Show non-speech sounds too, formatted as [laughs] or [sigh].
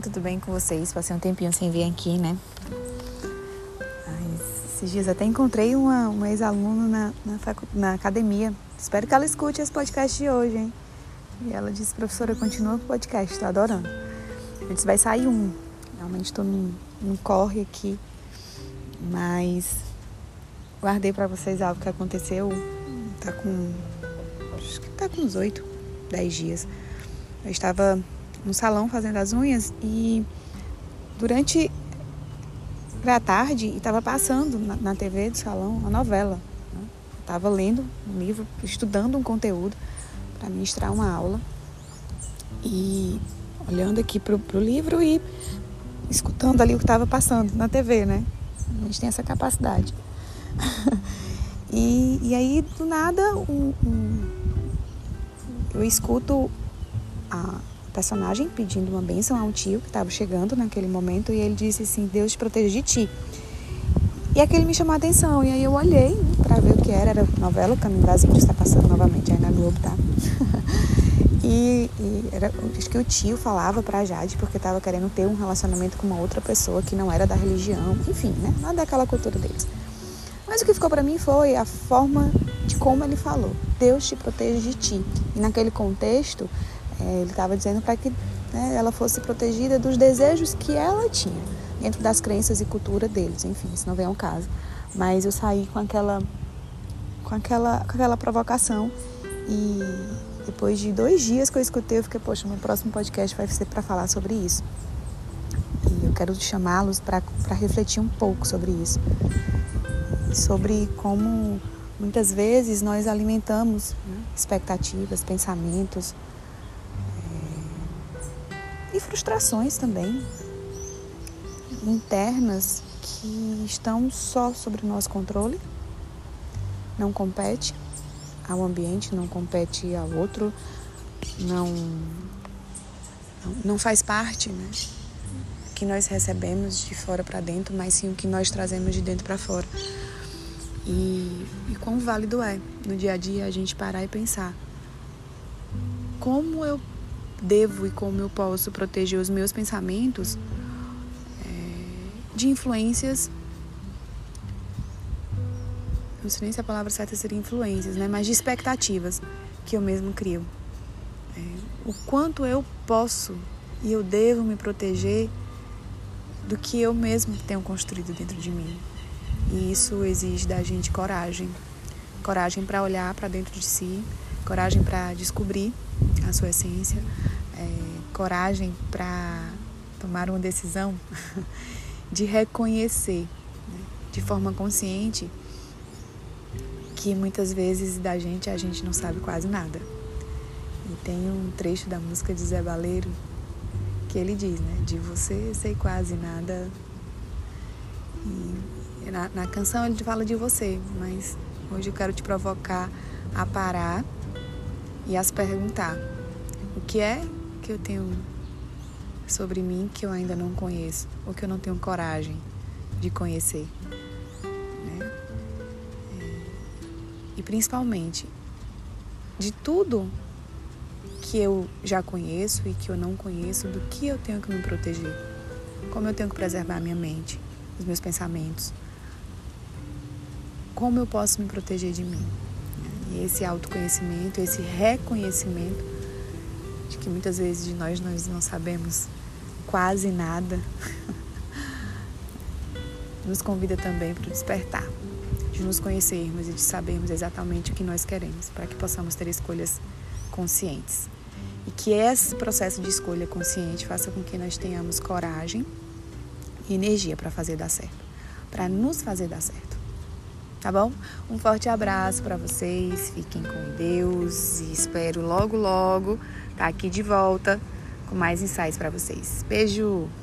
Tudo bem com vocês? Passei um tempinho sem vir aqui, né? Esses dias até encontrei uma, uma ex-aluna na, na, na academia. Espero que ela escute esse podcast de hoje, hein? E ela disse, professora, continua o podcast, tô adorando. Eu disse, vai sair um. Realmente tô num, num corre aqui. Mas guardei para vocês algo que aconteceu. Tá com. Acho que tá com uns oito, dez dias. Eu estava no salão fazendo as unhas e durante a tarde estava passando na, na, TV do salão uma novela. Né? Estava lendo um livro, estudando um conteúdo para ministrar uma aula e olhando aqui para o livro e escutando ali o que estava passando na TV, né? A gente tem essa capacidade. [laughs] e, e aí, do nada, um, um, eu escuto a personagem pedindo uma bênção a um tio que estava chegando naquele momento e ele disse assim: Deus te proteja de ti. E aquele me chamou a atenção. E aí eu olhei para ver o que era. Era novela, o Caminho das Índias está passando novamente aí na Globo, tá? [laughs] e, e era, acho que o tio falava para Jade porque estava querendo ter um relacionamento com uma outra pessoa que não era da religião. Enfim, né? Nada daquela cultura deles. Mas o que ficou para mim foi a forma de como ele falou. Deus te proteja de ti. E naquele contexto, ele estava dizendo para que né, ela fosse protegida dos desejos que ela tinha, dentro das crenças e cultura deles. Enfim, isso não vem ao caso. Mas eu saí com aquela, com aquela, com aquela provocação e depois de dois dias que eu escutei, eu fiquei, poxa, meu próximo podcast vai ser para falar sobre isso. E eu quero chamá-los para refletir um pouco sobre isso. Sobre como muitas vezes nós alimentamos né, expectativas, pensamentos, e frustrações também internas que estão só sobre o nosso controle. Não compete ao ambiente, não compete ao outro, não não faz parte, né? Que nós recebemos de fora para dentro, mas sim o que nós trazemos de dentro para fora. E, e quão válido é no dia a dia a gente parar e pensar como eu devo e como eu posso proteger os meus pensamentos é, de influências. Não sei nem se a palavra certa seria influências, né? Mas de expectativas que eu mesmo crio. É, o quanto eu posso e eu devo me proteger do que eu mesmo tenho construído dentro de mim. E isso exige da gente coragem. Coragem para olhar para dentro de si, coragem para descobrir a sua essência, é, coragem para tomar uma decisão [laughs] de reconhecer né, de forma consciente que muitas vezes da gente a gente não sabe quase nada. E tem um trecho da música de Zé Baleiro que ele diz, né? De você sei quase nada. E na, na canção ele fala de você, mas hoje eu quero te provocar a parar e a se perguntar o que é que eu tenho sobre mim que eu ainda não conheço ou que eu não tenho coragem de conhecer. Né? É, e principalmente, de tudo que eu já conheço e que eu não conheço, do que eu tenho que me proteger. Como eu tenho que preservar a minha mente, os meus pensamentos. Como eu posso me proteger de mim. Esse autoconhecimento, esse reconhecimento de que muitas vezes de nós nós não sabemos quase nada, [laughs] nos convida também para o despertar, de nos conhecermos e de sabermos exatamente o que nós queremos, para que possamos ter escolhas conscientes. E que esse processo de escolha consciente faça com que nós tenhamos coragem e energia para fazer dar certo, para nos fazer dar certo. Tá bom? Um forte abraço para vocês, fiquem com Deus e espero logo logo estar tá aqui de volta com mais insights para vocês. Beijo!